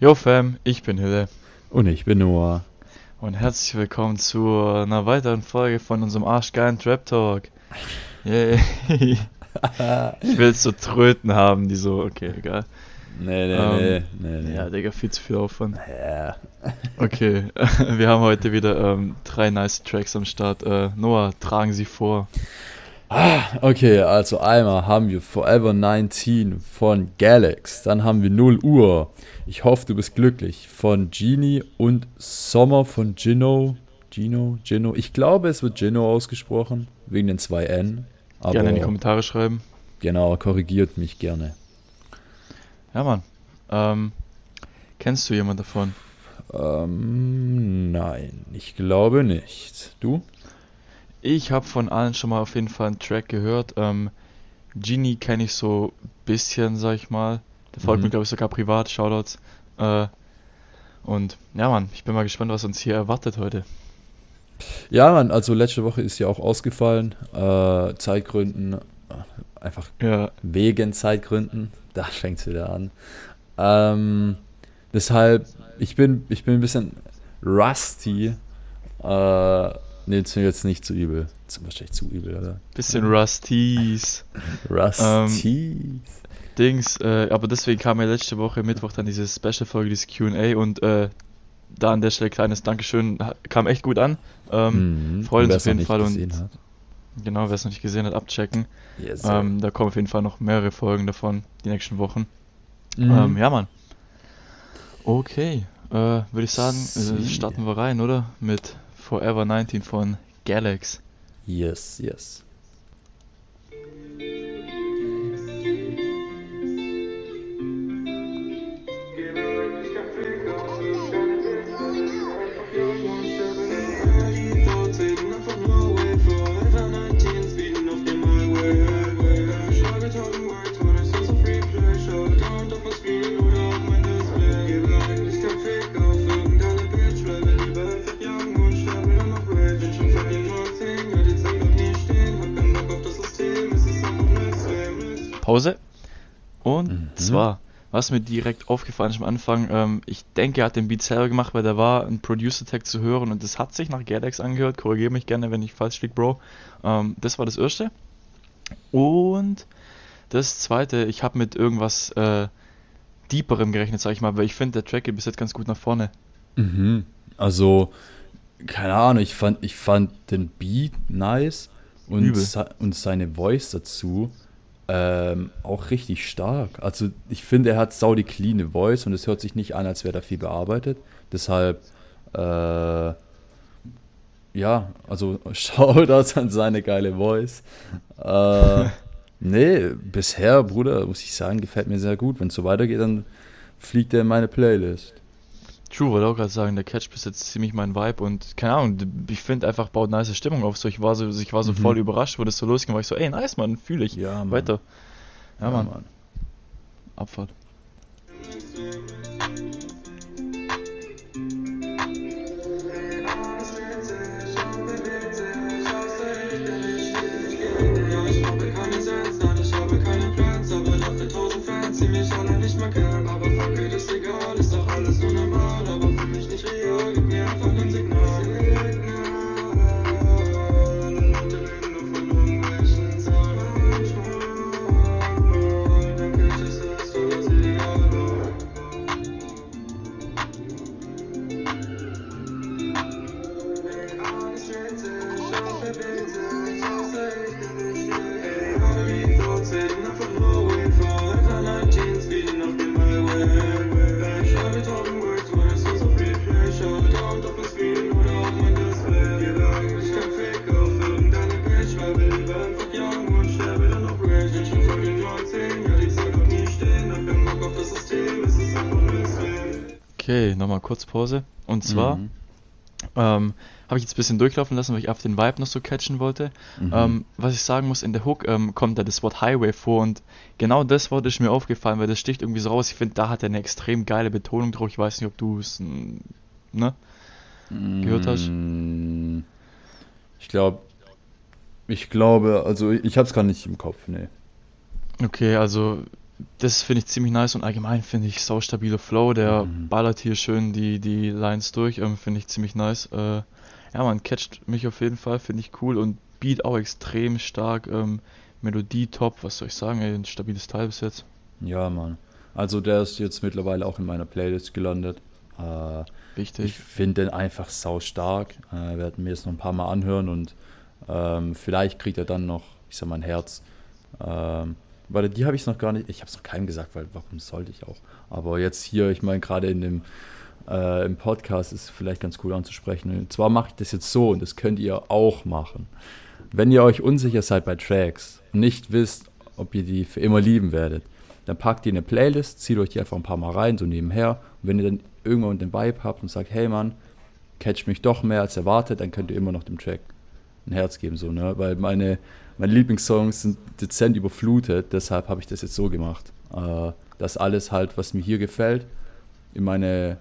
Yo Fam, ich bin Hille Und ich bin Noah. und herzlich willkommen zu einer weiteren Folge von unserem arschgeilen Trap Talk. Yay. Ich will so Tröten haben, die so, okay, egal. Nee, nee, Ähm, nee, nee, nee. Ja, Digga, viel zu viel Aufwand. Ja. Okay, wir haben heute wieder ähm, drei nice Tracks am Start. Äh, Noah, tragen sie vor. Okay, also einmal haben wir Forever 19 von Galax. Dann haben wir 0 Uhr. Ich hoffe, du bist glücklich. Von Genie und Sommer von Gino. Gino, Gino. Ich glaube, es wird Gino ausgesprochen. Wegen den zwei N. Aber Gerne in die Kommentare schreiben. genau, korrigiert mich gerne. Ja, Mann. Ähm, kennst du jemand davon? Ähm, nein, ich glaube nicht. Du? Ich habe von allen schon mal auf jeden Fall einen Track gehört. Ähm, Genie kenne ich so ein bisschen, sag ich mal. Der folgt Mhm. mir, glaube ich, sogar privat. Shoutouts. Äh, und ja, Mann, ich bin mal gespannt, was uns hier erwartet heute. Ja, Mann, also letzte Woche ist ja auch ausgefallen. Äh, Zeitgründen. äh, Einfach Ja, wegen Zeitgründen. Da fängt es wieder an. Ähm, deshalb, ich bin, ich bin ein bisschen rusty. Äh, nee, ist mir jetzt nicht zu übel. Ist wahrscheinlich zu übel, oder? bisschen Rusties. Rusty. Dings, äh, aber deswegen kam ja letzte Woche Mittwoch dann diese Special-Folge, dieses QA und äh, da an der Stelle kleines Dankeschön, kam echt gut an. Ähm, Mhm, freut uns auf jeden Fall und- hat. Genau, wer es noch nicht gesehen hat, abchecken. Yes, Ähm, da kommen auf jeden Fall noch mehrere Folgen davon, die nächsten Wochen. mhm. Ähm, ja, Mann. Okay, äh, würde ich sagen, äh, starten wir rein, oder? Mit Forever 19 von Galax. Yes, yes. Und Mhm. zwar, was mir direkt aufgefallen ist am Anfang, ähm, ich denke, er hat den Beat selber gemacht, weil da war ein Producer-Tag zu hören und das hat sich nach Galax angehört. Korrigiere mich gerne, wenn ich falsch liege, Bro. Ähm, das war das erste. Und das zweite, ich habe mit irgendwas äh, Deeperem gerechnet, sag ich mal, weil ich finde, der Track geht bis jetzt ganz gut nach vorne. Mhm. Also, keine Ahnung, ich fand, ich fand den Beat nice und, se und seine Voice dazu ähm, auch richtig stark. Also, ich finde, er hat sau die cleane Voice und es hört sich nicht an, als wäre da viel bearbeitet. Deshalb, äh, ja, also Shoutouts an seine geile Voice. Äh, nee, bisher, Bruder, muss ich sagen, gefällt mir sehr gut. Wenn es so weitergeht, dann fliegt er in meine Playlist. True, wollte auch gerade sagen, der Catch bis jetzt ziemlich mein Vibe und keine Ahnung, ich finde einfach baut nice Stimmung auf. So, ich war so, ich war so Mhm. voll überrascht, wo das so losging, war ich so, ey, nice, Mann, fühle ich. Ja, Mann. Weiter. Ja, Mann, Mann. Abfahrt. Okay, nochmal kurz Pause. Und zwar Mhm. ähm, habe ich jetzt ein bisschen durchlaufen lassen, weil ich auf den Vibe noch so catchen wollte. Mhm. Ähm, was ich sagen muss, in der Hook ähm, kommt da das Wort Highway vor und genau das Wort ist mir aufgefallen, weil das sticht irgendwie so raus. Ich finde, da hat er eine extrem geile Betonung drauf. Ich weiß nicht, ob du es, ne? gehört hast? Mm, Ich glaube, ich glaube, also ich habe es gar nicht im Kopf, nee. Okay, also das finde ich ziemlich nice und allgemein finde ich sau stabiler Flow, der Mhm. ballert hier schön die, die Lines durch, ähm, finde ich ziemlich nice. Äh, ja, man catcht mich auf jeden Fall, finde ich cool und Beat auch extrem stark, ähm, Melodie top, was soll ich sagen, ey, ein stabiles Teil bis jetzt. Ja, Mann. Also der ist jetzt mittlerweile auch in meiner Playlist gelandet. Äh, ich Wichtig. finde den einfach sau stark. Äh, werden mir jetzt noch ein paar Mal anhören und ähm, vielleicht kriegt er dann noch, ich sag mal, ein Herz. Ähm, weil die habe ich noch gar nicht, ich habe es noch keinem gesagt, weil warum sollte ich auch? Aber jetzt hier, ich meine, gerade in dem äh, im Podcast ist vielleicht ganz cool anzusprechen. Und zwar mache ich das jetzt so und das könnt ihr auch machen. Wenn ihr euch unsicher seid bei Tracks und nicht wisst, ob ihr die für immer lieben werdet, dann packt ihr eine Playlist, zieht euch die einfach ein paar Mal rein, so nebenher. Und wenn ihr dann irgendwann den Vibe habt und sagt, hey Mann, catch mich doch mehr als erwartet, dann könnt ihr immer noch dem Track ein Herz geben, so, ne? Weil meine, meine Lieblingssongs sind dezent überflutet, deshalb habe ich das jetzt so gemacht. Äh, dass alles halt, was mir hier gefällt, in meine,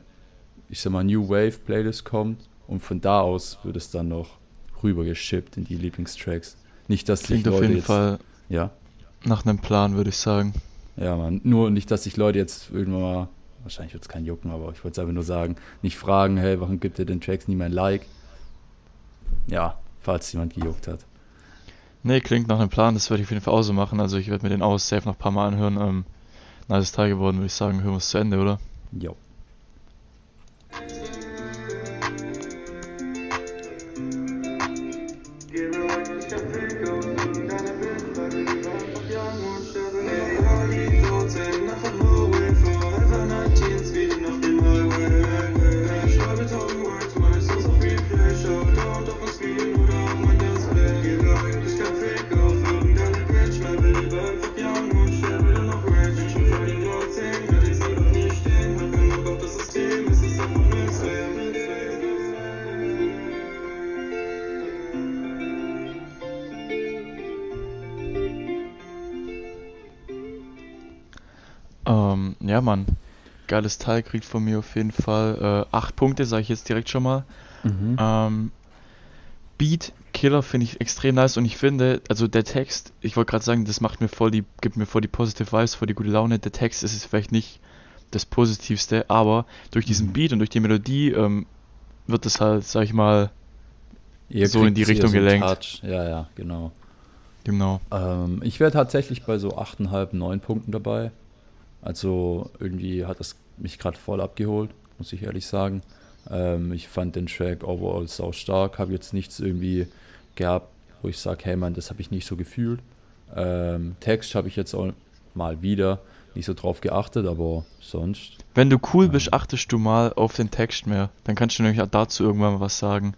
ich sag mal, New Wave Playlist kommt und von da aus wird es dann noch rüber geschippt in die Lieblingstracks. Nicht, dass sich Klingt auf Leute jeden jetzt, Fall ja, nach einem Plan, würde ich sagen. ja, man. Nur nicht, dass sich Leute jetzt irgendwann mal, wahrscheinlich wird es keinen jucken, aber ich wollte es einfach nur sagen, nicht fragen, hey, warum gibt ihr den Tracks nie mein Like? Ja, falls jemand gejuckt hat. Nee, klingt nach einem Plan, das werde ich auf jeden Fall auch so machen. Also ich werde mir den aus safe noch ein paar Mal anhören. Ähm, nice Teil geworden, würde ich sagen. Hören wir es zu Ende, oder? Jo. Ähm, ja, Mann. Geiles Teil kriegt von mir auf jeden Fall äh, 8 Punkte, sage ich jetzt direkt schon mal. Mhm. Ähm, Beat Killer finde ich extrem nice und ich finde, also der Text, ich wollte gerade sagen, das macht mir voll die, gibt mir voll die positive Vibes, voll die gute Laune. Der Text ist es vielleicht nicht das Positivste, aber durch diesen Mhm. Beat und durch die Melodie ähm, wird es halt, sag ich mal, Ihr so in die Richtung so gelenkt. Touch. Ja, ja, genau. genau. Ähm, ich wäre tatsächlich bei so 8,5, 9 Punkten dabei. Also irgendwie hat das mich gerade voll abgeholt, muss ich ehrlich sagen. Ähm, ich fand den Track overall sau stark, habe jetzt nichts irgendwie gehabt, wo ich sage, hey Mann, das habe ich nicht so gefühlt. Ähm, Text habe ich jetzt auch mal wieder nicht so drauf geachtet, aber sonst. Wenn du cool Ähm. bist, achtest du mal auf den Text mehr. Dann kannst du nämlich auch dazu irgendwann mal was sagen.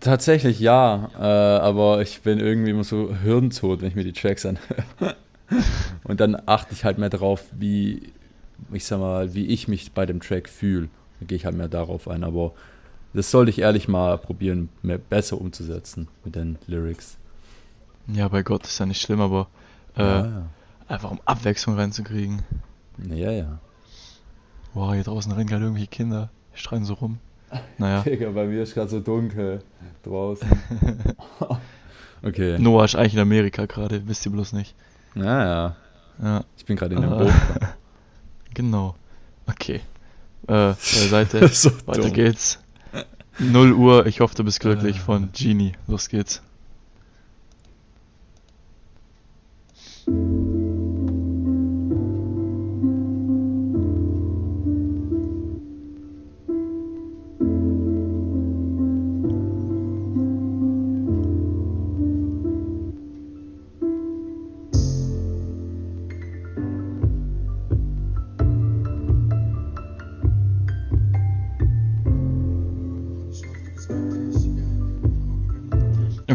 Tatsächlich ja, äh, aber ich bin irgendwie immer so hirntot, wenn ich mir die Tracks anhöre. Und dann achte ich halt mehr darauf, wie, ich sag mal, wie ich mich bei dem Track fühle. Da gehe ich halt mehr darauf ein, aber das sollte ich ehrlich mal probieren, mehr besser umzusetzen mit den Lyrics. Ja, bei Gott ist ja nicht schlimm, aber äh, ja, einfach um Abwechslung reinzukriegen. ja. ja, ja. Wow, hier draußen rennen gerade irgendwelche Kinder. Die schreien so rum. Naja. Digga, bei mir ist gerade so dunkel draußen. okay. Noah ist eigentlich in Amerika gerade, wisst ihr bloß nicht. Naja, Ja, ich bin gerade in dem Ah. Boot. genau. Okay. Äh, Seite. so Weiter dumm. geht's. 0 Uhr, ich hoffe, du bist glücklich Äh. von Genie. Los geht's.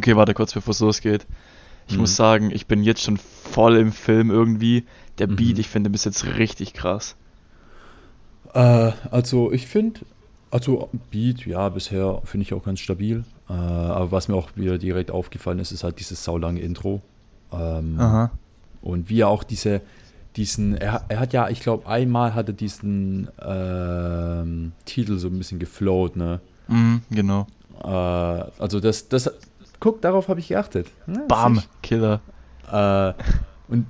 Okay, warte kurz, bevor es losgeht. Ich Mhm. muss sagen, ich bin jetzt schon voll im Film irgendwie. Der Beat, Mhm. ich finde bis jetzt richtig krass. Äh, also ich finde, also Beat, ja, bisher finde ich auch ganz stabil. Äh, aber was mir auch wieder direkt aufgefallen ist, ist halt dieses saulange Intro. Ähm, Aha. Und wie er auch diese, diesen, er, er hat ja, ich glaube, einmal hat er diesen ähm, Titel so ein bisschen geflowt, ne? Mhm, genau. Äh, also das, das, guck, darauf habe ich geachtet. Ja, Bam, Killer. Äh, und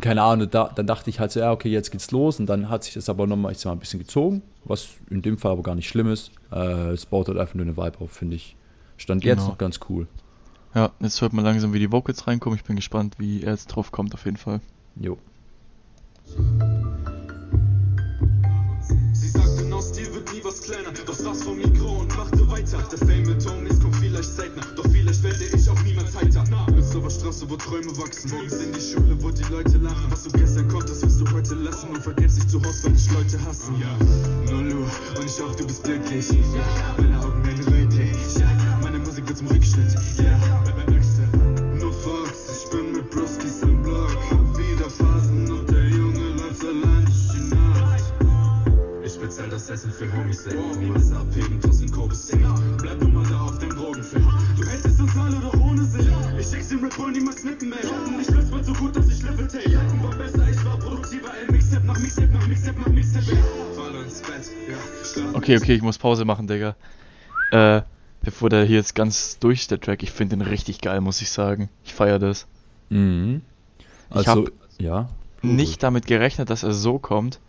keine Ahnung, da, dann dachte ich halt so, ja, okay, jetzt geht's los. Und dann hat sich das aber nochmal, ich sag mal, ein bisschen gezogen, was in dem Fall aber gar nicht schlimm ist. Äh, es baut halt einfach nur eine Vibe auf, finde ich. Stand jetzt Genau. noch ganz cool. Ja, jetzt hört man langsam, wie die Vocals reinkommen. Ich bin gespannt, wie er jetzt drauf kommt, auf jeden Fall. Jo. Sie sagten, aus dir wird nie was kleiner. Doch saß vor Mikro niemals heiter. Bist aber Straße, wo Träume wachsen. Morgens in die Schule, wo die Leute lachen. Was du gestern konntest, wirst du heute lassen. Und vergiss dich zu Hause, weil dich Leute hassen. Ja, 0 Uhr und ich hoffe, du bist glücklich. Meine Augen werden rötlich. Meine Musik wird zum Rückschritt. Ja, nur Fox, ich bin mit Bruskis im Block. Hab wieder Phasen und der Junge läuft allein. Ich bezahl das Essen für Homies ey. Machst abheben, Kobes ey. Bleib du mal da auf Ich Bull niemals knicken, ey. Und ich schwör's wird so gut, dass ich Level take. Halten war besser, ich war produktiver, ey. Mixtape nach Mixtape nach Mixtape nach Mixtape, ey. Fall ins Bett, ja. Schlaf Okay, okay, ich muss Pause machen, Digga. Äh, bevor der hier jetzt ganz durch der Track, ich finde den richtig geil, muss ich sagen. Ich feiere das. Mhm. Ich Also, hab ja. Nicht damit gerechnet, dass er so kommt,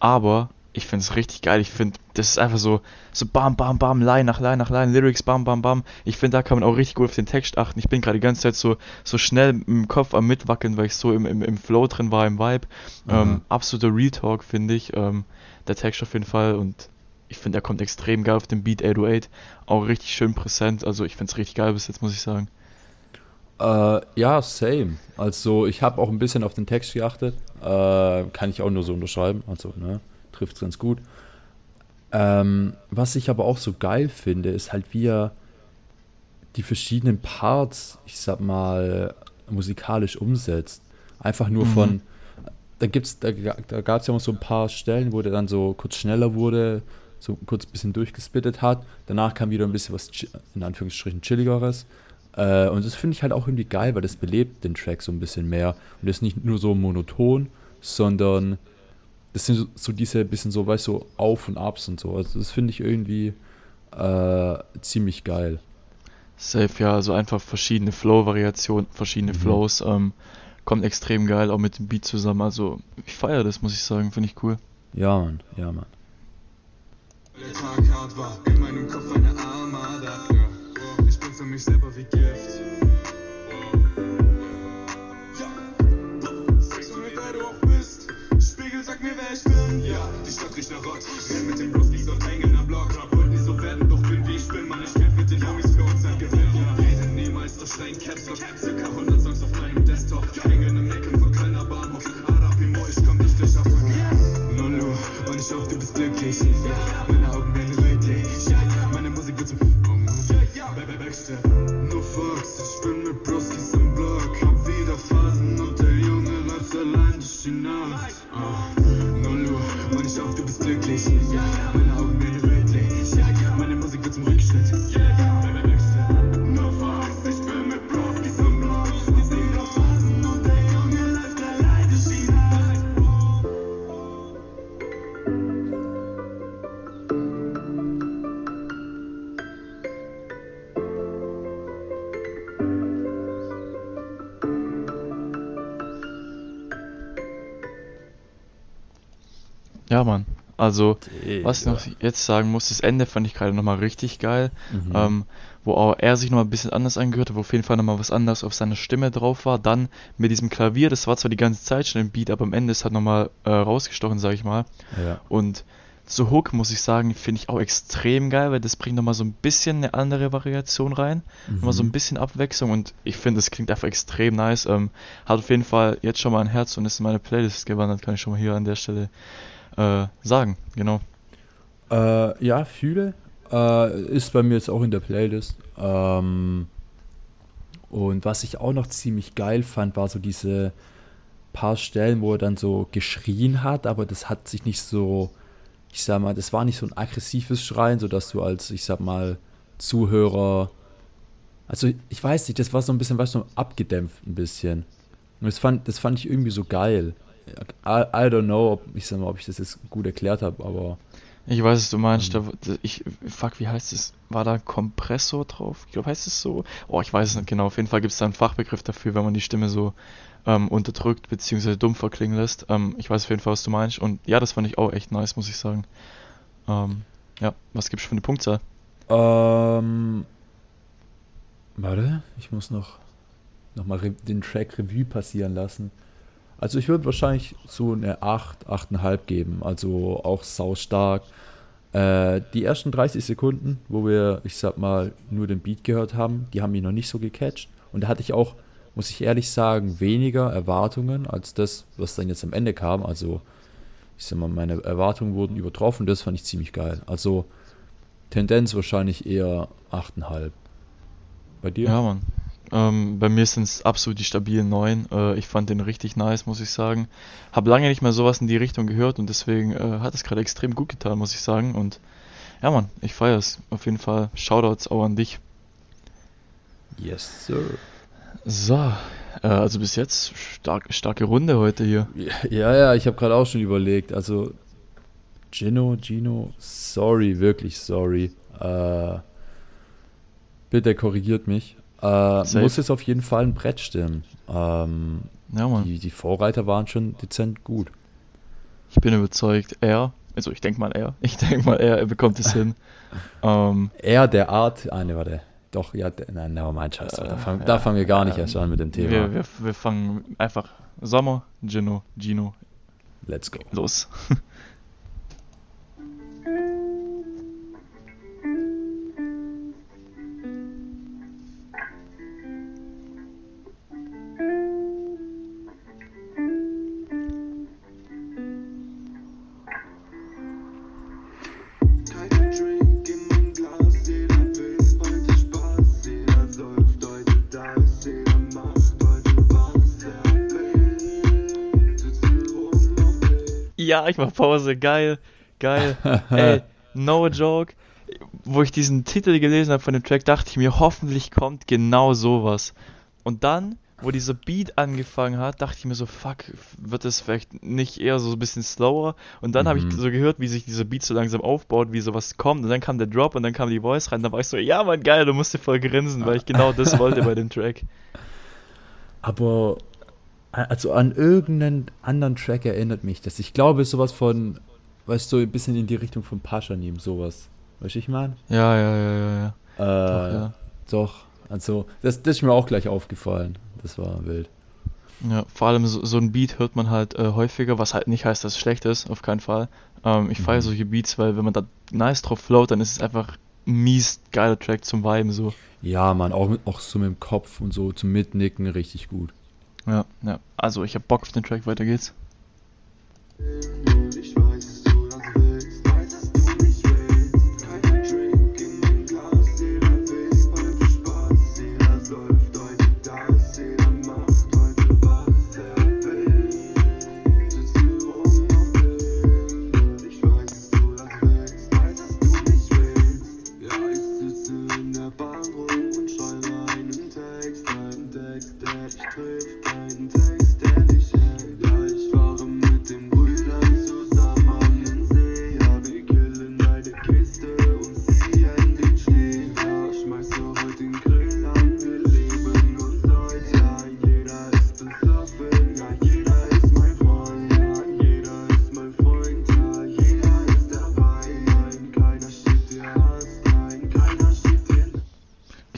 aber ich finde es richtig geil. Ich finde, das ist einfach so, so bam, bam, bam, Line nach Line nach Line, Lyrics, bam, bam, bam. Ich finde, da kann man auch richtig gut auf den Text achten. Ich bin gerade die ganze Zeit so, so schnell im Kopf am Mitwackeln, weil ich so im, im, im Flow drin war, im Vibe. Ähm, Mhm. absoluter Retalk, finde ich. Ähm, der Text auf jeden Fall und ich finde, er kommt extrem geil auf den Beat 808. Auch richtig schön präsent. Also ich finde es richtig geil bis jetzt, muss ich sagen. Äh, ja, same. Also ich habe auch ein bisschen auf den Text geachtet. Äh, kann ich auch nur so unterschreiben. Also, ne, trifft ganz gut. Ähm, was ich aber auch so geil finde, ist halt, wie er die verschiedenen Parts, ich sag mal, musikalisch umsetzt. Einfach nur Mhm. von, da gibt's, da, da gab es ja auch so ein paar Stellen, wo der dann so kurz schneller wurde, so kurz ein bisschen durchgespittet hat. Danach kam wieder ein bisschen was, in Anführungsstrichen, chilligeres. Äh, und das finde ich halt auch irgendwie geil, weil das belebt den Track so ein bisschen mehr. Und das ist nicht nur so monoton, sondern das sind so, so diese bisschen so, weißt du, so Auf und Abs und so. Also das finde ich irgendwie äh, ziemlich geil. Safe, ja, also einfach verschiedene Flow-Variationen, verschiedene Mhm. Flows, ähm, kommt extrem geil, auch mit dem Beat zusammen. Also, ich feiere das, muss ich sagen, finde ich cool. Ja, Mann, ja, Mann. Der Tag hart war, in meinem Kopf eine Armada. Ja. Ich bin für mich selber wie Gift. Mit den Bruskis und hängen am Block. Wollte nie so werden, doch bin wie ich bin. Ich kämpf mit den Homies für unseren Gewinn. Ja, rede niemals, doch schreien Caps Lock. Circa 100 Songs auf meinem Desktop. Hängen im Ecken von Kölner Bahnhof. Arabimo, ich komm nicht durch. 0 Uhr und ich hoffe, du bist glücklich. Meine Augen werden rötlich. Meine Musik wird zum Backstep. Ja, Mann. Also, was ich Digga. noch jetzt sagen muss, das Ende fand ich gerade nochmal richtig geil. Mhm. Ähm, wo auch er sich nochmal ein bisschen anders angehört hat, wo auf jeden Fall nochmal was anderes auf seiner Stimme drauf war. Dann mit diesem Klavier, das war zwar die ganze Zeit schon im Beat, aber am Ende ist halt nochmal äh, rausgestochen, sag ich mal. Ja. Und zu Hook muss ich sagen, finde ich auch extrem geil, weil das bringt nochmal so ein bisschen eine andere Variation rein. Nochmal so ein Mhm. bisschen Abwechslung und ich finde, das klingt einfach extrem nice. Ähm, hat auf jeden Fall jetzt schon mal ein Herz und ist in meine Playlist gewandert, kann ich schon mal hier an der Stelle äh, sagen. Genau. Äh, ja, fühle. Äh, ist bei mir jetzt auch in der Playlist. Ähm, und was ich auch noch ziemlich geil fand, war so diese paar Stellen, wo er dann so geschrien hat, aber das hat sich nicht so, ich sag mal, das war nicht so ein aggressives Schreien, sodass du als, ich sag mal, Zuhörer, also ich weiß nicht, das war so ein bisschen, weißt du, abgedämpft ein bisschen. Und das fand, das fand ich irgendwie so geil. I, I don't know, ob ich sag mal, ob ich das jetzt gut erklärt habe, aber Ich weiß, was du meinst. Ähm. Da, ich, fuck, wie heißt es? War da ein Kompressor drauf? Ich glaube, heißt es so? Oh, ich weiß es nicht genau. Auf jeden Fall gibt es da einen Fachbegriff dafür, wenn man die Stimme so ähm, unterdrückt bzw. dumm verklingen lässt. Ähm, ich weiß auf jeden Fall, was du meinst. Und ja, das fand ich auch echt nice, muss ich sagen. Ähm, ja, was gibst du für eine Punktzahl? Ähm, warte, ich muss noch, noch mal den Track Revue passieren lassen. Also ich würde wahrscheinlich so eine 8, 8,5 geben. Also auch sau stark. Äh, die ersten 30 Sekunden, wo wir, ich sag mal, nur den Beat gehört haben, die haben mich noch nicht so gecatcht. Und da hatte ich auch, muss ich ehrlich sagen, weniger Erwartungen als das, was dann jetzt am Ende kam. Also, ich sag mal, meine Erwartungen wurden übertroffen. Das fand ich ziemlich geil. Also, Tendenz wahrscheinlich eher 8,5. Bei dir? Ja, Mann. Ähm, bei mir sind es absolut die stabilen 9. Äh, ich fand den richtig nice, muss ich sagen. Hab lange nicht mehr sowas in die Richtung gehört und deswegen äh, hat es gerade extrem gut getan, muss ich sagen. Und ja, Mann, ich feiere es. Auf jeden Fall Shoutouts auch an dich. Yes, sir. So, äh, also bis jetzt stark, starke Runde heute hier. Ja, ja, ich habe gerade auch schon überlegt. Also, Gino, Gino, sorry, wirklich sorry. Äh, bitte korrigiert mich. Äh, muss jetzt auf jeden Fall ein Brett stimmen. Ähm, Ja, die, die Vorreiter waren schon dezent gut. Ich bin überzeugt, er, also ich denke mal er, ich denke mal er, er bekommt es hin. Ähm, Er der Art, ah, ne, warte. Doch, ja, der, nein, never mind, scheiße. Da, Äh, fang, da fangen wir gar nicht ähm, erst an mit dem Thema. wir, wir, wir fangen einfach Sommer, Gino, Gino, Let's go. los. Ja, ich mach Pause, geil, geil. Ey, no joke. Wo ich diesen Titel gelesen habe von dem Track, dachte ich mir, hoffentlich kommt genau sowas. Und dann, wo dieser Beat angefangen hat, dachte ich mir so, fuck, wird es vielleicht nicht eher so ein bisschen slower? Und dann habe ich Mhm. so gehört, wie sich dieser Beat so langsam aufbaut, wie sowas kommt. Und dann kam der Drop und dann kam die Voice rein. Da war ich so, ja, Mann, geil, du musst dir voll grinsen, weil ich genau das wollte bei dem Track. Aber also an irgendeinen anderen Track erinnert mich das. Ich glaube, sowas von, weißt du, ein bisschen in die Richtung von Paschanim, sowas. Weißt du, ich meine? Ja, ja, ja, ja, ja. Äh, Doch, ja. Doch, also, das, das ist mir auch gleich aufgefallen. Das war wild. Ja, vor allem so, so ein Beat hört man halt äh, häufiger, was halt nicht heißt, dass es schlecht ist, auf keinen Fall. Ähm, ich feiere Mhm. solche Beats, weil wenn man da nice drauf float, dann ist es einfach ein mies geiler Track zum Viben so. Ja, Mann, auch, auch so mit dem Kopf und so zum Mitnicken richtig gut. Ja, ja. Also ich hab Bock auf den Track, weiter geht's. Ich weiß,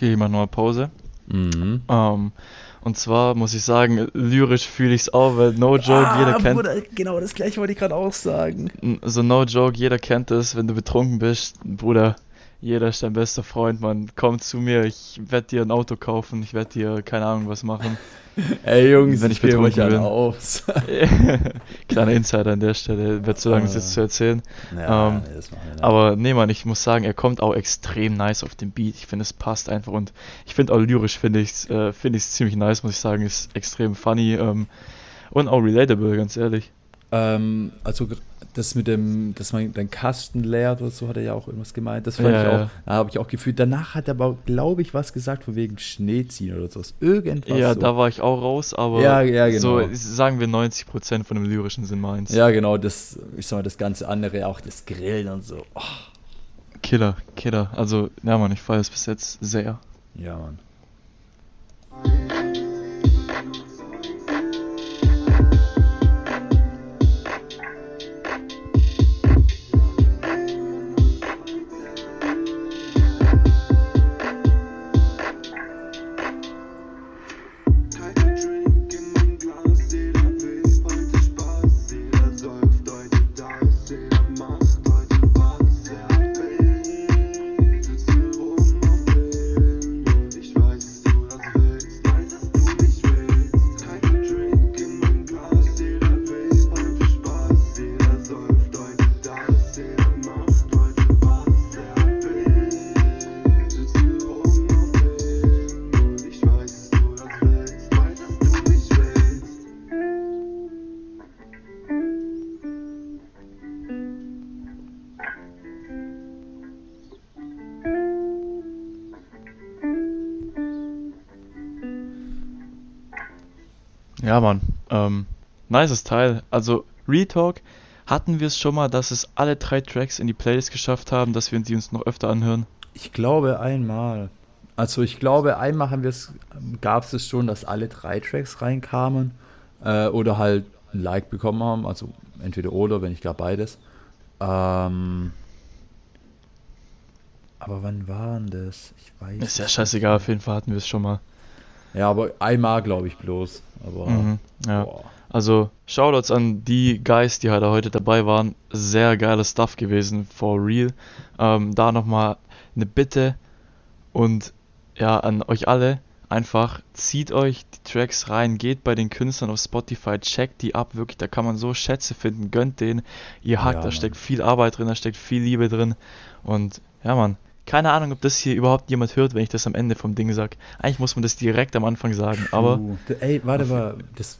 Okay, ich mach nochmal Pause. Mhm. Ähm, und zwar muss ich sagen, lyrisch fühle ich's auch, weil no joke, jeder kennt. Ah, Bruder, genau das gleiche wollte ich gerade auch sagen. So no joke, jeder kennt es, wenn du betrunken bist, Bruder, jeder ist dein bester Freund, Mann. Komm zu mir, ich werde dir ein Auto kaufen, ich werde dir keine Ahnung was machen. Ey, Jungs, Wenn ich euch betrunken alle bin. aus. Kleiner Insider an der Stelle, wird zu lang, das jetzt zu erzählen. ja, Ähm, nee, nicht. Aber nee, Mann, ich muss sagen, er kommt auch extrem nice auf den Beat. Ich finde, es passt einfach und ich finde auch lyrisch finde ich es äh, ich's ziemlich nice, muss ich sagen. Ist extrem funny ähm, und auch relatable, ganz ehrlich. Ähm, also das mit dem, dass man den Kasten leert oder so, hat er ja auch irgendwas gemeint. Das fand Ja, ich auch, ja. da habe ich auch gefühlt. Danach hat er aber, glaube ich, was gesagt von wegen Schnee ziehen oder sowas. Irgendwas ja, so. da war ich auch raus, aber Ja, ja, so genau. sagen wir 90% von dem lyrischen sind meins. Ja, genau, das, ich sag mal, das ganze andere, auch das Grillen und so. Oh, Killer, Killer. Also, ja, Mann, ich feiere es bis jetzt sehr. ja, Mann. Nices Teil. Also, Retalk hatten wir es schon mal, dass es alle drei Tracks in die Playlist geschafft haben, dass wir sie uns noch öfter anhören. Ich glaube einmal. Also ich glaube, einmal haben wir es, gab es es schon, dass alle drei Tracks reinkamen äh, oder halt ein Like bekommen haben. Also entweder oder, wenn ich gar beides. Ähm, aber wann waren das? Ich weiß. Ist ja scheißegal, auf jeden Fall hatten wir es schon mal. nicht. Ja, aber einmal glaube ich bloß. Aber Mhm, ja. boah. Also, Shoutouts an die Guys, die halt heute dabei waren. Sehr geiles Stuff gewesen, for real. Ähm, da nochmal eine Bitte und ja, an euch alle. Einfach zieht euch die Tracks rein, geht bei den Künstlern auf Spotify, checkt die ab, wirklich, da kann man so Schätze finden, gönnt denen. Ihr hackt, Ja, da steckt viel Arbeit drin, da steckt viel Liebe drin. Und ja, Mann, keine Ahnung, ob das hier überhaupt jemand hört, wenn ich das am Ende vom Ding sag. Eigentlich muss man das direkt am Anfang sagen, aber Ey, warte mal, das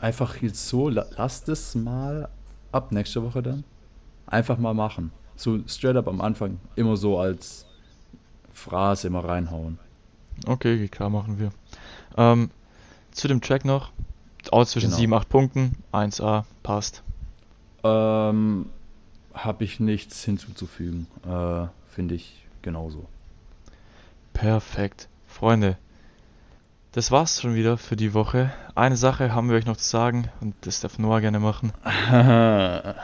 einfach jetzt so, la- lass das mal ab nächste Woche dann. Einfach mal machen. So straight up am Anfang, immer so als Phrase immer reinhauen. Okay, klar, machen wir. Ähm, zu dem Track noch. Auch zwischen Genau. 7, 8 Punkten. 1A, passt. Ähm, habe ich nichts hinzuzufügen. Äh, Finde ich genauso. Perfekt. Freunde, das war's schon wieder für die Woche. Eine Sache haben wir euch noch zu sagen und das darf Noah gerne machen.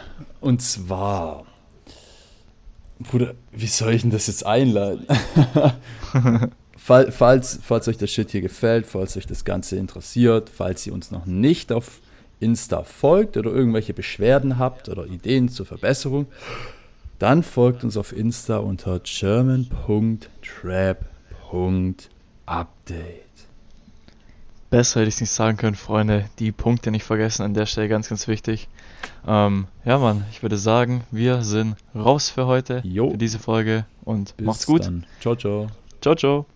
Und zwar, Bruder, wie soll ich denn das jetzt einleiten? Fall, falls, falls euch das Shit hier gefällt, falls euch das Ganze interessiert, falls ihr uns noch nicht auf Insta folgt oder irgendwelche Beschwerden habt oder Ideen zur Verbesserung, dann folgt uns auf Insta unter german.trap.update. Besser hätte ich es nicht sagen können, Freunde. Die Punkte nicht vergessen, an der Stelle ganz, ganz wichtig. Ähm, ja, Mann, ich würde sagen, wir sind raus für heute, Jo. für diese Folge und Bis macht's gut. Dann. Ciao, ciao. Ciao, ciao.